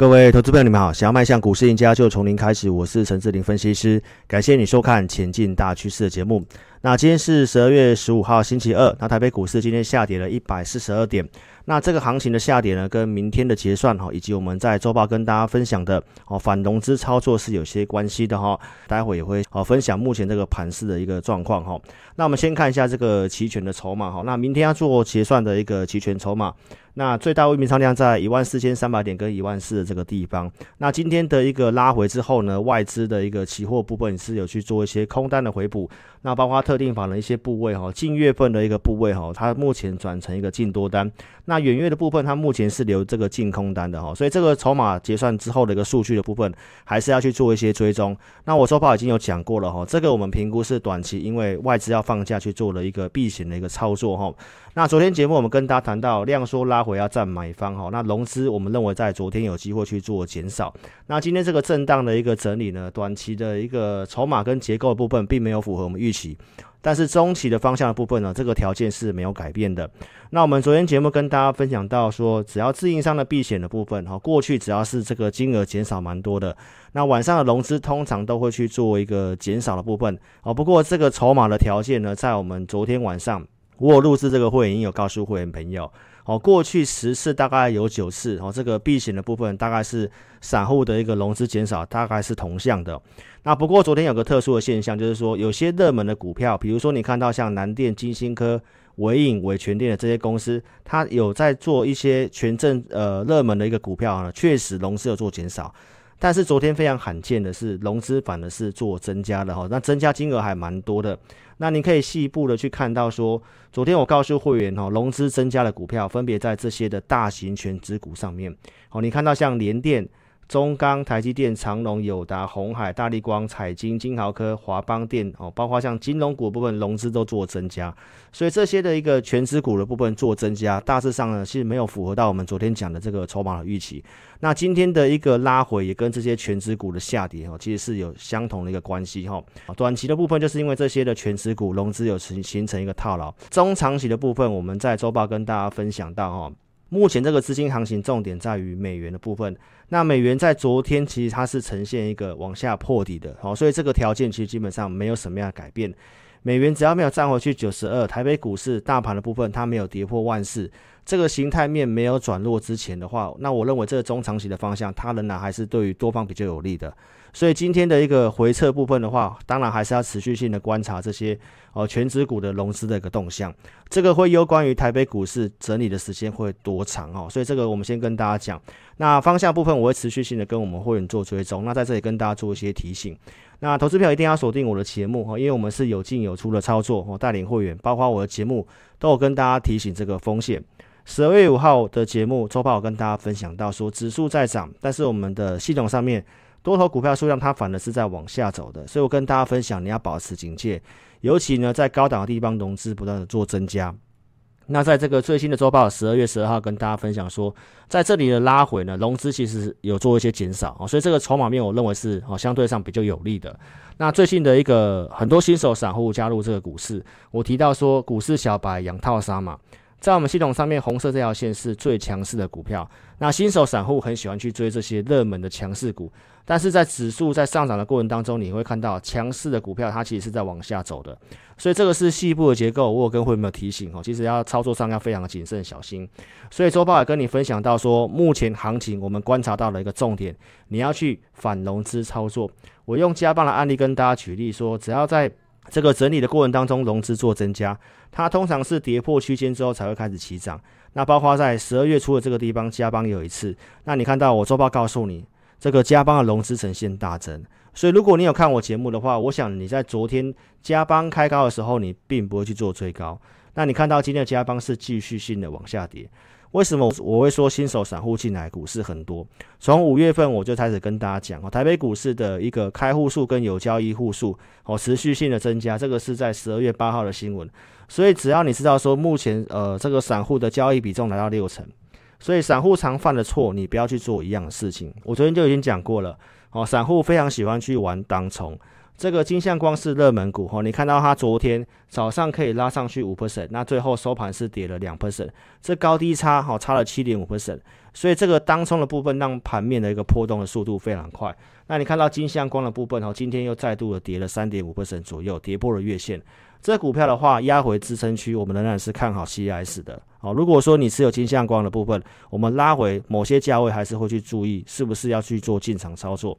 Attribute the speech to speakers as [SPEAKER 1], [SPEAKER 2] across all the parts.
[SPEAKER 1] 各位投资朋友，你们好！想要迈向股市赢家，就从零开始。我是陈志林分析师，感谢你收看《前进大趋势》的节目。那今天是十二月十五号，星期二。那台北股市今天下跌了一百四十二点。那这个行情的下跌呢，跟明天的结算哈，以及我们在周报跟大家分享的哦反融资操作是有些关系的哈。待会也会哦分享目前这个盘势的一个状况哈。那我们先看一下这个期权的筹码哈。那明天要做结算的一个期权筹码。那最大未平仓量在一万四千三百点跟一万四的这个地方。那今天的一个拉回之后呢，外资的一个期货部分是有去做一些空单的回补。那包括特定法人一些部位哈，近月份的一个部位哈，它目前转成一个净多单。那远月的部分，它目前是留这个净空单的哈。所以这个筹码结算之后的一个数据的部分，还是要去做一些追踪。那我周报已经有讲过了哈，这个我们评估是短期，因为外资要放假去做了一个避险的一个操作哈。那昨天节目我们跟大家谈到量缩拉回要占买方哈，那融资我们认为在昨天有机会去做减少。那今天这个震荡的一个整理呢，短期的一个筹码跟结构的部分并没有符合我们预期，但是中期的方向的部分呢，这个条件是没有改变的。那我们昨天节目跟大家分享到说，只要自营商的避险的部分哈，过去只要是这个金额减少蛮多的，那晚上的融资通常都会去做一个减少的部分哦。不过这个筹码的条件呢，在我们昨天晚上。我有录制这个会员，有告诉会员朋友，哦，过去十次大概有九次，哦，这个避险的部分大概是散户的一个融资减少，大概是同向的。那不过昨天有个特殊的现象，就是说有些热门的股票，比如说你看到像南电、金星科、纬颖、纬全电的这些公司，它有在做一些权证呃热门的一个股票呢，确实融资有做减少。但是昨天非常罕见的是，融资反而是做增加的哈，那增加金额还蛮多的。那您可以细部的去看到说，昨天我告诉会员哈，融资增加的股票分别在这些的大型全值股上面。哦，你看到像联电。中钢、台积电、长隆、友达、鸿海、大力光、彩晶、金豪科、华邦电哦，包括像金融股部分融资都做增加，所以这些的一个全值股的部分做增加，大致上呢是没有符合到我们昨天讲的这个筹码的预期。那今天的一个拉回也跟这些全值股的下跌哦，其实是有相同的一个关系哈。短期的部分就是因为这些的全值股融资有形形成一个套牢，中长期的部分我们在周报跟大家分享到哈。目前这个资金行情重点在于美元的部分，那美元在昨天其实它是呈现一个往下破底的，好，所以这个条件其实基本上没有什么样的改变。美元只要没有站回去九十二，台北股市大盘的部分它没有跌破万四，这个形态面没有转弱之前的话，那我认为这个中长期的方向它仍然还是对于多方比较有利的。所以今天的一个回撤部分的话，当然还是要持续性的观察这些哦权值股的融资的一个动向。这个会攸关于台北股市整理的时间会多长哦。所以这个我们先跟大家讲。那方向部分我会持续性的跟我们会员做追踪。那在这里跟大家做一些提醒。那投资票一定要锁定我的节目哦，因为我们是有进有出的操作哦，带领会员，包括我的节目都有跟大家提醒这个风险。十二月五号的节目周报我跟大家分享到说，指数在涨，但是我们的系统上面。多头股票数量它反而是在往下走的，所以我跟大家分享，你要保持警戒，尤其呢在高档的地方融资不断的做增加。那在这个最新的周报十二月十二号跟大家分享说，在这里的拉回呢，融资其实有做一些减少啊，所以这个筹码面我认为是啊相对上比较有利的。那最近的一个很多新手散户加入这个股市，我提到说股市小白养套杀嘛。在我们系统上面，红色这条线是最强势的股票。那新手散户很喜欢去追这些热门的强势股，但是在指数在上涨的过程当中，你会看到强势的股票它其实是在往下走的。所以这个是细部的结构，我有跟会没有提醒哦，其实要操作上要非常的谨慎小心。所以周报也跟你分享到说，目前行情我们观察到了一个重点，你要去反融资操作。我用嘉邦的案例跟大家举例说，只要在这个整理的过程当中，融资做增加，它通常是跌破区间之后才会开始起涨。那包括在十二月初的这个地方，加邦有一次。那你看到我周报告诉你，这个加邦的融资呈现大增。所以如果你有看我节目的话，我想你在昨天加邦开高的时候，你并不会去做追高。那你看到今天的加邦是继续性的往下跌。为什么我会说新手散户进来股市很多？从五月份我就开始跟大家讲哦，台北股市的一个开户数跟有交易户数哦，持续性的增加，这个是在十二月八号的新闻。所以只要你知道说目前呃这个散户的交易比重来到六成，所以散户常犯的错，你不要去做一样的事情。我昨天就已经讲过了哦，散户非常喜欢去玩当冲。这个金像光是热门股哈，你看到它昨天早上可以拉上去五 percent，那最后收盘是跌了两 percent，这高低差哈差了七点五 percent。所以这个当冲的部分让盘面的一个波动的速度非常快。那你看到金相光的部分哦，今天又再度的跌了三点五 percent 左右，跌破了月线。这股票的话，压回支撑区，我们仍然是看好 CIS 的。好，如果说你持有金相光的部分，我们拉回某些价位，还是会去注意是不是要去做进场操作。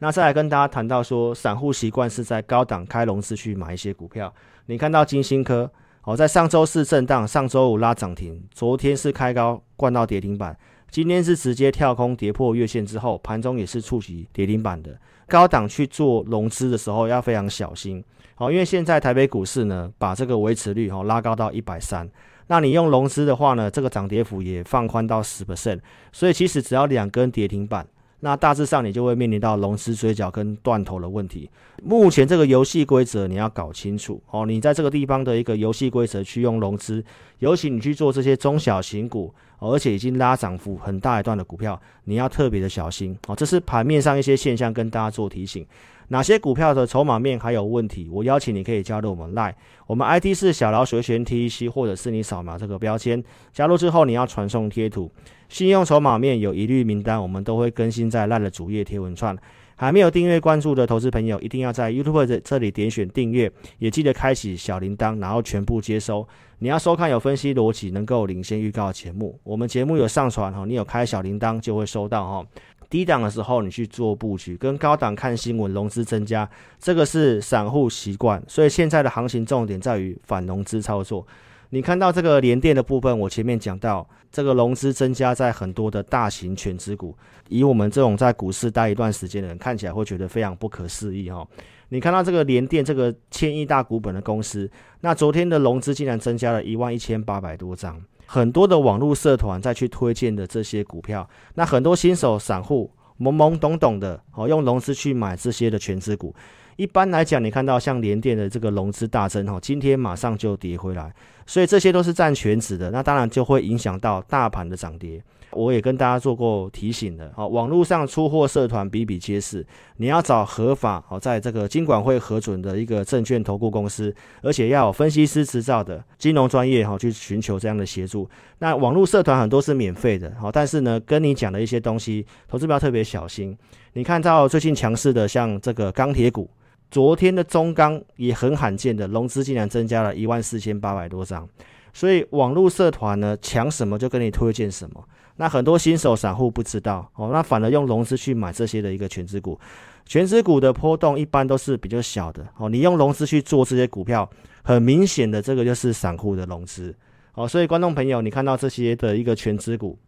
[SPEAKER 1] 那再来跟大家谈到说，散户习惯是在高档开融资去买一些股票。你看到金星科，好，在上周四震荡，上周五拉涨停，昨天是开高灌到跌停板，今天是直接跳空跌破月线之后，盘中也是触及跌停板的。高档去做融资的时候要非常小心。好，因为现在台北股市呢，把这个维持率哈拉高到一百三，那你用融资的话呢，这个涨跌幅也放宽到十 percent，所以其实只要两根跌停板，那大致上你就会面临到融资追缴跟断头的问题。目前这个游戏规则你要搞清楚哦，你在这个地方的一个游戏规则去用融资，尤其你去做这些中小型股，而且已经拉涨幅很大一段的股票，你要特别的小心哦。这是盘面上一些现象跟大家做提醒。哪些股票的筹码面还有问题？我邀请你可以加入我们 Line，我们 ID 是小老鼠全 TEC，或者是你扫描这个标签加入之后，你要传送贴图，信用筹码面有疑虑名单，我们都会更新在 Line 的主页贴文串。还没有订阅关注的投资朋友，一定要在 YouTube 这这里点选订阅，也记得开启小铃铛，然后全部接收。你要收看有分析逻辑、能够领先预告的节目，我们节目有上传哈，你有开小铃铛就会收到哈。低档的时候你去做布局，跟高档看新闻融资增加，这个是散户习惯，所以现在的行情重点在于反融资操作。你看到这个联电的部分，我前面讲到这个融资增加在很多的大型全值股，以我们这种在股市待一段时间的人看起来会觉得非常不可思议哈。你看到这个联电这个千亿大股本的公司，那昨天的融资竟然增加了一万一千八百多张。很多的网络社团再去推荐的这些股票，那很多新手散户懵懵懂懂的哦，用融资去买这些的全资股。一般来讲，你看到像联电的这个融资大增哦，今天马上就跌回来，所以这些都是占全值的，那当然就会影响到大盘的涨跌。我也跟大家做过提醒的，好，网络上出货社团比比皆是，你要找合法，好，在这个金管会核准的一个证券投顾公司，而且要有分析师执照的金融专业，哈，去寻求这样的协助。那网络社团很多是免费的，好，但是呢，跟你讲的一些东西，投资不要特别小心。你看到最近强势的，像这个钢铁股，昨天的中钢也很罕见的融资竟然增加了一万四千八百多张，所以网络社团呢，抢什么就跟你推荐什么。那很多新手散户不知道哦，那反而用融资去买这些的一个全值股，全值股的波动一般都是比较小的哦。你用融资去做这些股票，很明显的这个就是散户的融资哦。所以观众朋友，你看到这些的一个全值股，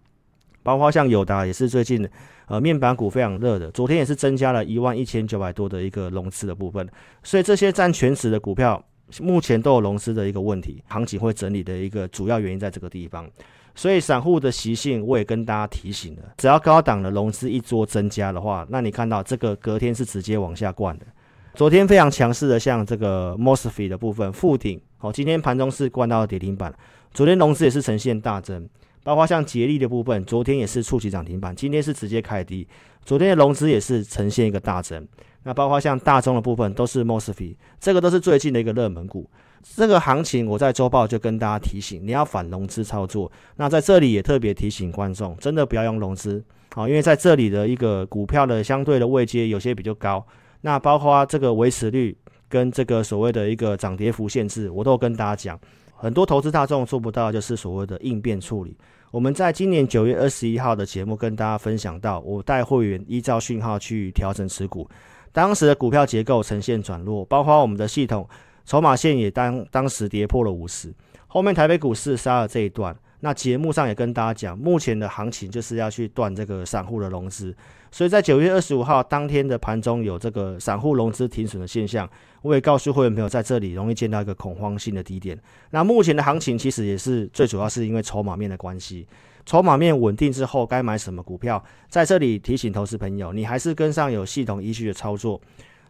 [SPEAKER 1] 包括像友达也是最近呃面板股非常热的，昨天也是增加了一万一千九百多的一个融资的部分。所以这些占全值的股票，目前都有融资的一个问题，行情会整理的一个主要原因在这个地方。所以散户的习性，我也跟大家提醒了，只要高档的融资一做增加的话，那你看到这个隔天是直接往下灌的。昨天非常强势的，像这个 Mosfet 的部分，富鼎，哦，今天盘中是灌到跌停板。昨天融资也是呈现大增，包括像捷力的部分，昨天也是触及涨停板，今天是直接开低。昨天的融资也是呈现一个大增。那包括像大中的部分，都是 Mosfet，这个都是最近的一个热门股。这个行情，我在周报就跟大家提醒，你要反融资操作。那在这里也特别提醒观众，真的不要用融资，好，因为在这里的一个股票的相对的位阶有些比较高。那包括这个维持率跟这个所谓的一个涨跌幅限制，我都跟大家讲，很多投资大众做不到，就是所谓的应变处理。我们在今年九月二十一号的节目跟大家分享到，我带会员依照讯号去调整持股，当时的股票结构呈现转弱，包括我们的系统。筹码线也当当时跌破了五十，后面台北股市杀了这一段。那节目上也跟大家讲，目前的行情就是要去断这个散户的融资，所以在九月二十五号当天的盘中有这个散户融资停损的现象。我也告诉会员朋友，在这里容易见到一个恐慌性的低点。那目前的行情其实也是最主要是因为筹码面的关系，筹码面稳定之后该买什么股票，在这里提醒投资朋友，你还是跟上有系统依据的操作。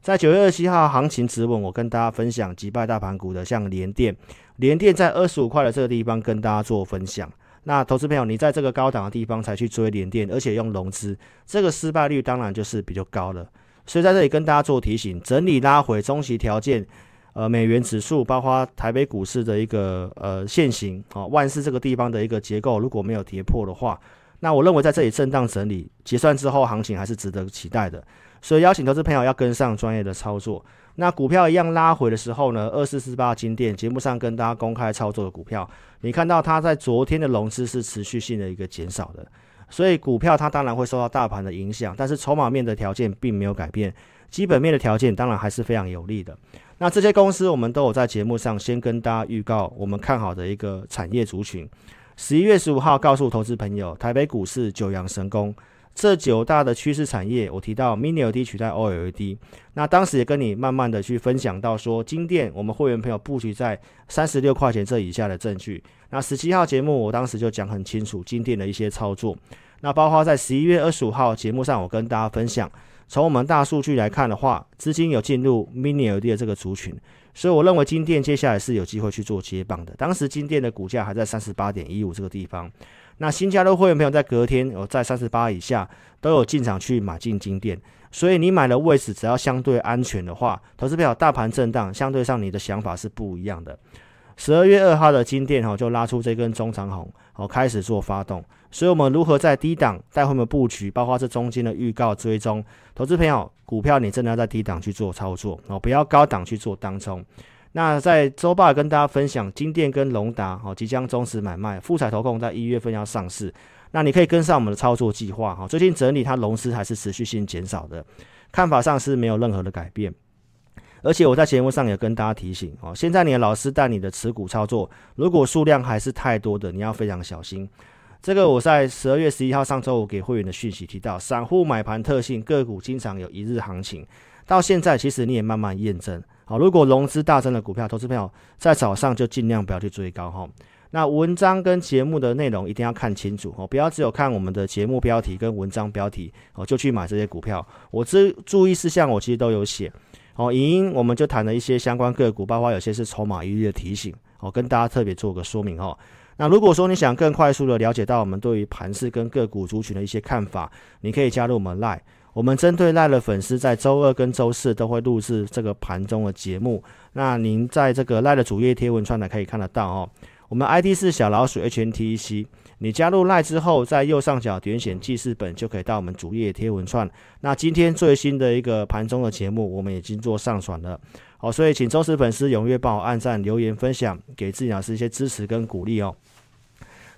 [SPEAKER 1] 在九月二十七号行情止稳，我跟大家分享击败大盘股的，像联电，联电在二十五块的这个地方跟大家做分享。那投资朋友，你在这个高档的地方才去追联电，而且用融资，这个失败率当然就是比较高了。所以在这里跟大家做提醒，整理拉回中期条件，呃，美元指数包括台北股市的一个呃线型啊，万四这个地方的一个结构如果没有跌破的话，那我认为在这里震荡整理结算之后，行情还是值得期待的。所以邀请投资朋友要跟上专业的操作。那股票一样拉回的时候呢，二四四八金店节目上跟大家公开操作的股票，你看到它在昨天的融资是持续性的一个减少的，所以股票它当然会受到大盘的影响，但是筹码面的条件并没有改变，基本面的条件当然还是非常有利的。那这些公司我们都有在节目上先跟大家预告，我们看好的一个产业族群。十一月十五号告诉投资朋友，台北股市九阳神功。这九大的趋势产业，我提到 Mini LED 取代 OLED，那当时也跟你慢慢的去分享到说，金店我们会员朋友布局在三十六块钱这以下的证据。那十七号节目我当时就讲很清楚金店的一些操作，那包括在十一月二十五号节目上，我跟大家分享，从我们大数据来看的话，资金有进入 Mini LED 的这个族群，所以我认为金电接下来是有机会去做接棒的。当时金电的股价还在三十八点一五这个地方。那新加入会员朋友在隔天有在三十八以下都有进场去买进金电，所以你买的位置只要相对安全的话，投资票大盘震荡，相对上你的想法是不一样的。十二月二号的金电哈就拉出这根中长红，哦开始做发动，所以我们如何在低档带会们布局，包括这中间的预告追踪，投资朋友股票你真的要在低档去做操作哦，不要高档去做当冲。那在周报跟大家分享，金电跟隆达哦即将终止买卖，富彩投控在一月份要上市，那你可以跟上我们的操作计划哈。最近整理它融资还是持续性减少的，看法上是没有任何的改变。而且我在节目上也跟大家提醒哦，现在你的老师带你的持股操作，如果数量还是太多的，你要非常小心。这个我在十二月十一号上周五给会员的讯息提到，散户买盘特性，个股经常有一日行情，到现在其实你也慢慢验证。好，如果融资大增的股票，投资朋友在早上就尽量不要去追高哈。那文章跟节目的内容一定要看清楚哦，不要只有看我们的节目标题跟文章标题哦，就去买这些股票。我这注意事项我其实都有写哦。影音我们就谈了一些相关个股，包括有些是筹码一律的提醒哦，跟大家特别做个说明哦。那如果说你想更快速的了解到我们对于盘市跟个股族群的一些看法，你可以加入我们 Line。我们针对赖的粉丝，在周二跟周四都会录制这个盘中的节目。那您在这个赖的主页贴文串呢，可以看得到哦。我们 ID 是小老鼠 HNTEC。你加入赖之后，在右上角点选记事本，就可以到我们主页贴文串。那今天最新的一个盘中的节目，我们已经做上传了。好，所以请忠实粉丝踊跃帮我按赞、留言、分享，给自己老师一些支持跟鼓励哦。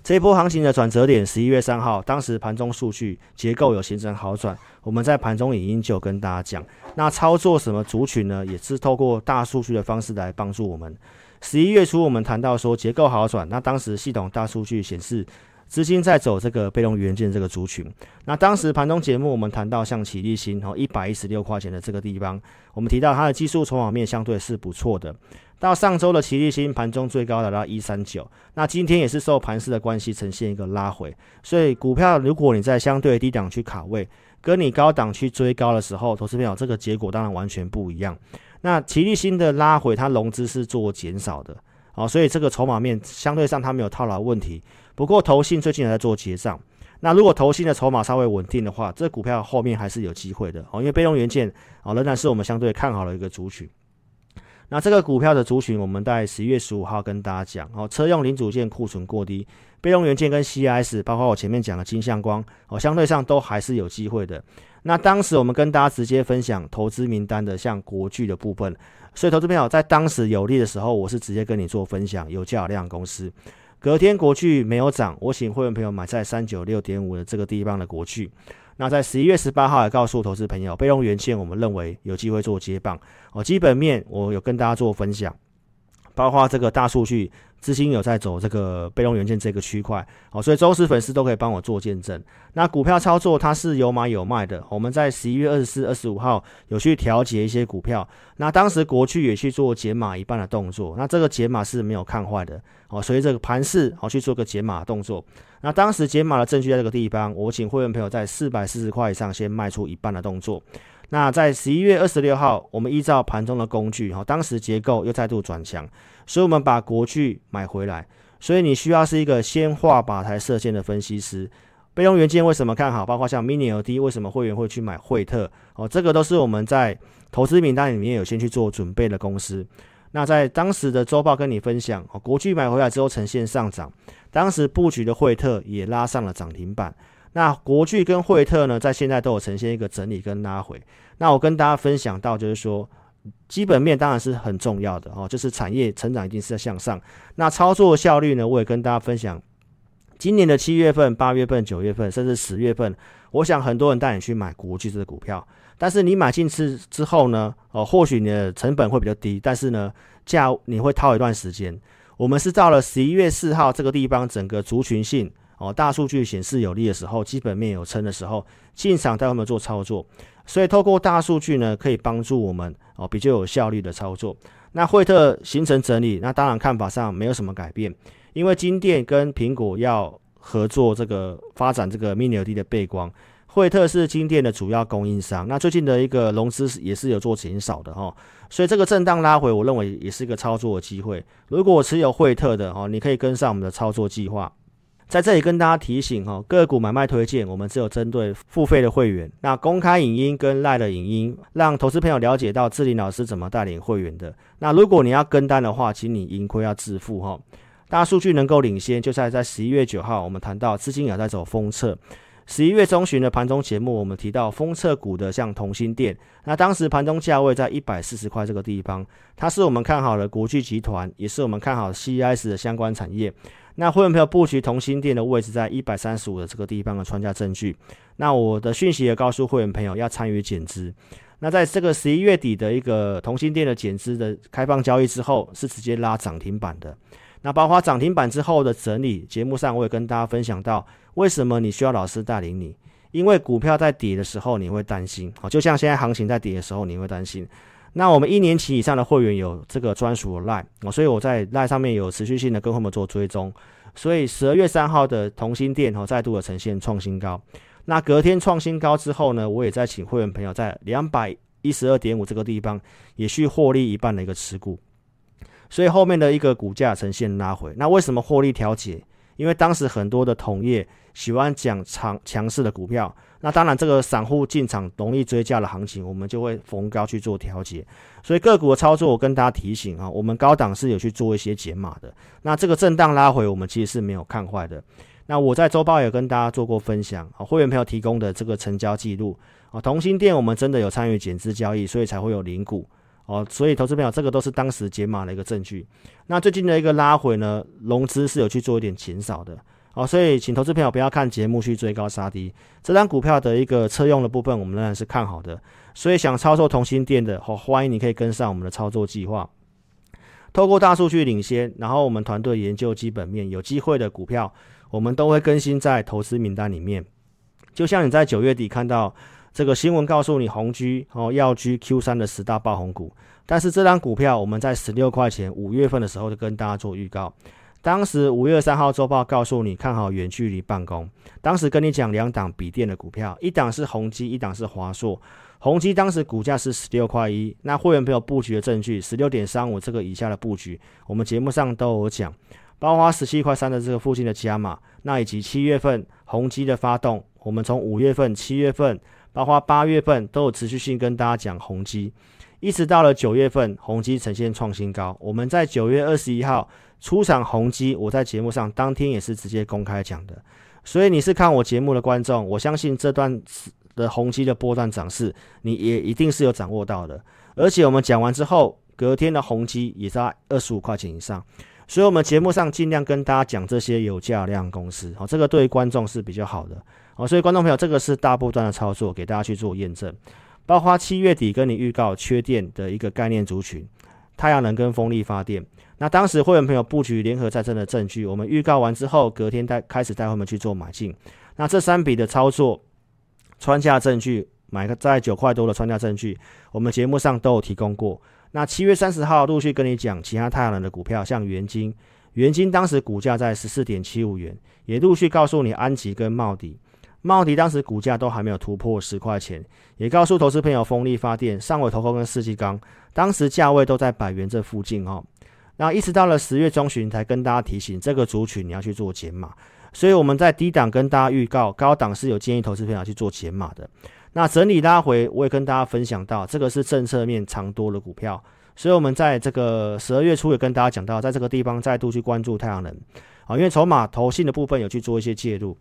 [SPEAKER 1] 这一波行情的转折点，十一月三号，当时盘中数据结构有形成好转，我们在盘中影音就跟大家讲，那操作什么族群呢？也是透过大数据的方式来帮助我们。十一月初我们谈到说结构好转，那当时系统大数据显示资金在走这个被动元件这个族群。那当时盘中节目我们谈到像启力新哦一百一十六块钱的这个地方，我们提到它的技术筹码面相对是不错的。到上周的奇力新盘中最高来到一三九，那今天也是受盘势的关系呈现一个拉回，所以股票如果你在相对低档去卡位，跟你高档去追高的时候，投资朋友这个结果当然完全不一样。那奇力新的拉回，它融资是做减少的，哦，所以这个筹码面相对上它没有套牢问题。不过投信最近也在做结账，那如果投信的筹码稍微稳定的话，这股票后面还是有机会的哦，因为被动元件哦仍然是我们相对看好的一个族群。那这个股票的族群，我们在十一月十五号跟大家讲哦，车用零组件库存过低，备用元件跟 CIS，包括我前面讲的金相光哦，相对上都还是有机会的。那当时我们跟大家直接分享投资名单的，像国巨的部分，所以投资朋友在当时有利的时候，我是直接跟你做分享，有较量公司。隔天国巨没有涨，我请会员朋友买在三九六点五的这个地方的国巨。那在十一月十八号也告诉投资朋友，备用元件我们认为有机会做接棒哦。基本面我有跟大家做分享，包括这个大数据资金有在走这个被动元件这个区块哦，所以忠实粉丝都可以帮我做见证。那股票操作它是有买有卖的，我们在十一月二十四、二十五号有去调节一些股票，那当时国巨也去做减码一半的动作，那这个减码是没有看坏的哦，所以这个盘势哦去做个减码动作。那当时解码的证据在这个地方，我请会员朋友在四百四十块以上先卖出一半的动作。那在十一月二十六号，我们依照盘中的工具，哈，当时结构又再度转强，所以我们把国巨买回来。所以你需要是一个先画靶台射线的分析师。备用元件为什么看好？包括像 Mini LED，为什么会员会去买惠特？哦，这个都是我们在投资名单里面有先去做准备的公司。那在当时的周报跟你分享，哦，国巨买回来之后呈现上涨。当时布局的惠特也拉上了涨停板，那国巨跟惠特呢，在现在都有呈现一个整理跟拉回。那我跟大家分享到，就是说基本面当然是很重要的哦，就是产业成长一定是在向上。那操作效率呢，我也跟大家分享，今年的七月份、八月份、九月份，甚至十月份，我想很多人带你去买国巨这个股票。但是你买进去之后呢，哦，或许你的成本会比较低，但是呢，价你会套一段时间。我们是到了十一月四号这个地方，整个族群性哦，大数据显示有利的时候，基本面有撑的时候，进场带他们做操作。所以透过大数据呢，可以帮助我们哦比较有效率的操作。那惠特形成整理，那当然看法上没有什么改变，因为金电跟苹果要合作这个发展这个 Mini LED 的背光。惠特是金电的主要供应商，那最近的一个融资也是有做减少的哈，所以这个震荡拉回，我认为也是一个操作的机会。如果持有惠特的哦，你可以跟上我们的操作计划。在这里跟大家提醒哈，个股买卖推荐我们只有针对付费的会员。那公开影音跟赖的影音，让投资朋友了解到智霖老师怎么带领会员的。那如果你要跟单的话，请你盈亏要自负哈。大数据能够领先，就在在十一月九号，我们谈到资金也在走封测。十一月中旬的盘中节目，我们提到封测股的像同心电，那当时盘中价位在一百四十块这个地方，它是我们看好的国巨集团，也是我们看好 CIS 的相关产业。那会员朋友布局同心电的位置在一百三十五的这个地方的穿价证据。那我的讯息也告诉会员朋友要参与减资。那在这个十一月底的一个同心电的减资的开放交易之后，是直接拉涨停板的。那包括涨停板之后的整理，节目上我也跟大家分享到，为什么你需要老师带领你？因为股票在跌的时候你会担心，好，就像现在行情在跌的时候你会担心。那我们一年期以上的会员有这个专属的 Line，所以我在 Line 上面有持续性的跟他们做追踪。所以十二月三号的同欣电哈再度的呈现创新高，那隔天创新高之后呢，我也在请会员朋友在两百一十二点五这个地方也去获利一半的一个持股。所以后面的一个股价呈现拉回，那为什么获利调节？因为当时很多的同业喜欢讲强强势的股票，那当然这个散户进场容易追价的行情，我们就会逢高去做调节。所以个股的操作，我跟大家提醒啊，我们高档是有去做一些减码的。那这个震荡拉回，我们其实是没有看坏的。那我在周报也跟大家做过分享啊，会员朋友提供的这个成交记录啊，同心店我们真的有参与减资交易，所以才会有零股。哦，所以投资朋友，这个都是当时解码的一个证据。那最近的一个拉回呢，融资是有去做一点减少的。哦，所以请投资朋友不要看节目去追高杀低。这张股票的一个车用的部分，我们仍然是看好的。所以想操作同心电的，好、哦，欢迎你可以跟上我们的操作计划。透过大数据领先，然后我们团队研究基本面，有机会的股票，我们都会更新在投资名单里面。就像你在九月底看到。这个新闻告诉你，宏碁哦，耀居 Q 三的十大爆红股。但是这张股票，我们在十六块钱五月份的时候就跟大家做预告。当时五月三号周报告诉你看好远距离办公。当时跟你讲两档笔电的股票，一档是宏基，一档是华硕。宏基当时股价是十六块一，那会员朋友布局的证据十六点三五这个以下的布局，我们节目上都有讲，包括十七块三的这个附近的加码，那以及七月份宏基的发动，我们从五月份、七月份。包括八月份都有持续性跟大家讲宏基，一直到了九月份，宏基呈现创新高。我们在九月二十一号出场宏基，我在节目上当天也是直接公开讲的。所以你是看我节目的观众，我相信这段的宏基的波段涨势，你也一定是有掌握到的。而且我们讲完之后，隔天的宏基也在二十五块钱以上。所以，我们节目上尽量跟大家讲这些有价量公司，好，这个对于观众是比较好的。好，所以观众朋友，这个是大波段的操作，给大家去做验证。包括七月底跟你预告缺电的一个概念族群，太阳能跟风力发电。那当时会员朋友布局联合再生的证据，我们预告完之后，隔天带开始带他们去做买进。那这三笔的操作，穿价证据，买个在九块多的穿价证据，我们节目上都有提供过。那七月三十号陆续跟你讲其他太阳能的股票，像元晶，元晶当时股价在十四点七五元，也陆续告诉你安吉跟茂迪。茂迪当时股价都还没有突破十块钱，也告诉投资朋友，风力发电、上尾投控跟世纪钢，当时价位都在百元这附近哦。那一直到了十月中旬才跟大家提醒，这个族群你要去做减码。所以我们在低档跟大家预告，高档是有建议投资朋友去做减码的。那整理拉回，我也跟大家分享到，这个是政策面长多的股票。所以我们在这个十二月初也跟大家讲到，在这个地方再度去关注太阳能啊，因为筹码投信的部分有去做一些介入。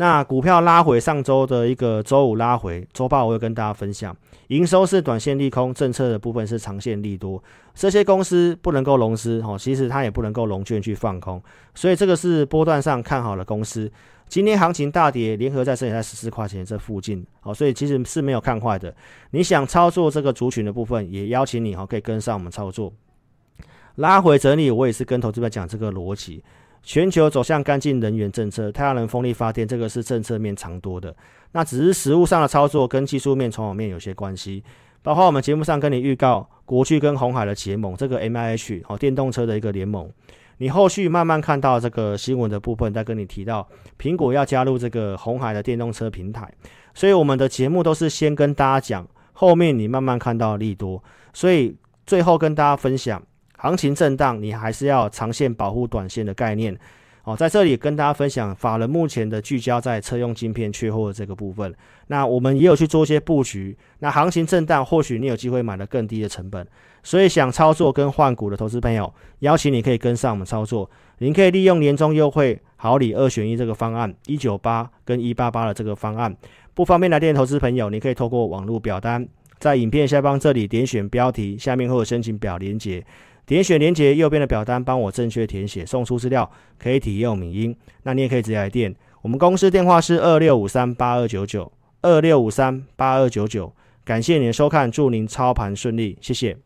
[SPEAKER 1] 那股票拉回上周的一个周五拉回，周报我会跟大家分享，营收是短线利空，政策的部分是长线利多。这些公司不能够融资，哦，其实它也不能够融券去放空，所以这个是波段上看好的公司。今天行情大跌，联合再生也在十四块钱这附近，好，所以其实是没有看坏的。你想操作这个族群的部分，也邀请你哈，可以跟上我们操作。拉回整理，我也是跟投资者讲这个逻辑。全球走向干净能源政策，太阳能、风力发电，这个是政策面长多的。那只是实物上的操作跟技术面、筹码面有些关系。包括我们节目上跟你预告，国巨跟红海的结盟，这个 MIH 哦，电动车的一个联盟。你后续慢慢看到这个新闻的部分，再跟你提到苹果要加入这个红海的电动车平台。所以我们的节目都是先跟大家讲，后面你慢慢看到利多。所以最后跟大家分享。行情震荡，你还是要长线保护短线的概念。哦，在这里跟大家分享，法人目前的聚焦在车用晶片缺货的这个部分。那我们也有去做一些布局。那行情震荡，或许你有机会买了更低的成本。所以想操作跟换股的投资朋友，邀请你可以跟上我们操作。您可以利用年终优惠好礼二选一这个方案，一九八跟一八八的这个方案。不方便来电投资朋友，你可以透过网络表单，在影片下方这里点选标题，下面会有申请表连接。点选连接右边的表单，帮我正确填写，送出资料可以体验影音。那你也可以直接来电，我们公司电话是二六五三八二九九二六五三八二九九。感谢您的收看，祝您操盘顺利，谢谢。